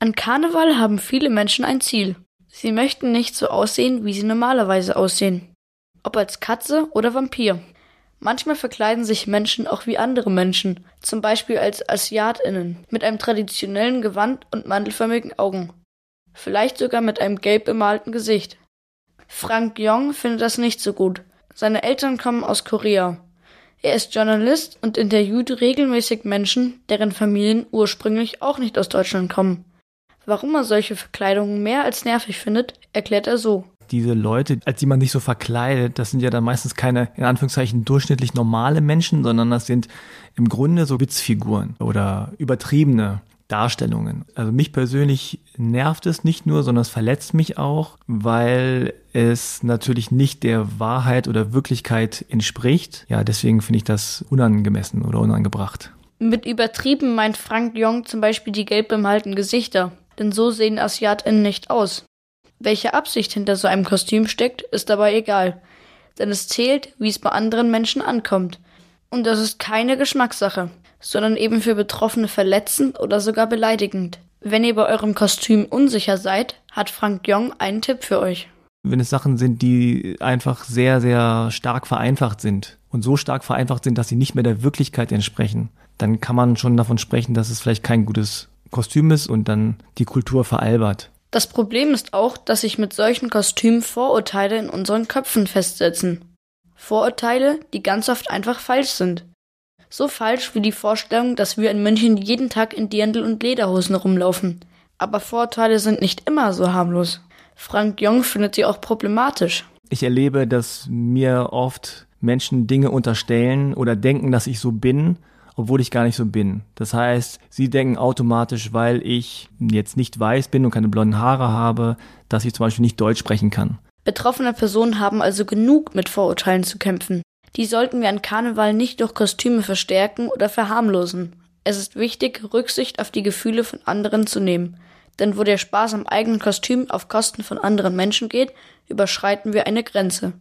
An Karneval haben viele Menschen ein Ziel. Sie möchten nicht so aussehen, wie sie normalerweise aussehen. Ob als Katze oder Vampir. Manchmal verkleiden sich Menschen auch wie andere Menschen, zum Beispiel als AsiatInnen, mit einem traditionellen Gewand und mandelförmigen Augen. Vielleicht sogar mit einem gelb bemalten Gesicht. Frank Yong findet das nicht so gut. Seine Eltern kommen aus Korea. Er ist Journalist und interviewt regelmäßig Menschen, deren Familien ursprünglich auch nicht aus Deutschland kommen. Warum er solche Verkleidungen mehr als nervig findet, erklärt er so diese Leute, als die man sich so verkleidet, das sind ja dann meistens keine, in Anführungszeichen, durchschnittlich normale Menschen, sondern das sind im Grunde so Witzfiguren oder übertriebene Darstellungen. Also mich persönlich nervt es nicht nur, sondern es verletzt mich auch, weil es natürlich nicht der Wahrheit oder Wirklichkeit entspricht. Ja, deswegen finde ich das unangemessen oder unangebracht. Mit übertrieben meint Frank Jong zum Beispiel die gelb bemalten Gesichter, denn so sehen AsiatInnen nicht aus. Welche Absicht hinter so einem Kostüm steckt, ist dabei egal, denn es zählt, wie es bei anderen Menschen ankommt. Und das ist keine Geschmackssache, sondern eben für Betroffene verletzend oder sogar beleidigend. Wenn ihr bei eurem Kostüm unsicher seid, hat Frank Jong einen Tipp für euch. Wenn es Sachen sind, die einfach sehr, sehr stark vereinfacht sind und so stark vereinfacht sind, dass sie nicht mehr der Wirklichkeit entsprechen, dann kann man schon davon sprechen, dass es vielleicht kein gutes Kostüm ist und dann die Kultur veralbert. Das Problem ist auch, dass sich mit solchen Kostümen Vorurteile in unseren Köpfen festsetzen. Vorurteile, die ganz oft einfach falsch sind. So falsch wie die Vorstellung, dass wir in München jeden Tag in Dirndl und Lederhosen rumlaufen. Aber Vorurteile sind nicht immer so harmlos. Frank Jong findet sie auch problematisch. Ich erlebe, dass mir oft Menschen Dinge unterstellen oder denken, dass ich so bin, obwohl ich gar nicht so bin. Das heißt, sie denken automatisch, weil ich jetzt nicht weiß bin und keine blonden Haare habe, dass ich zum Beispiel nicht Deutsch sprechen kann. Betroffene Personen haben also genug mit Vorurteilen zu kämpfen. Die sollten wir an Karneval nicht durch Kostüme verstärken oder verharmlosen. Es ist wichtig, Rücksicht auf die Gefühle von anderen zu nehmen. Denn wo der Spaß am eigenen Kostüm auf Kosten von anderen Menschen geht, überschreiten wir eine Grenze.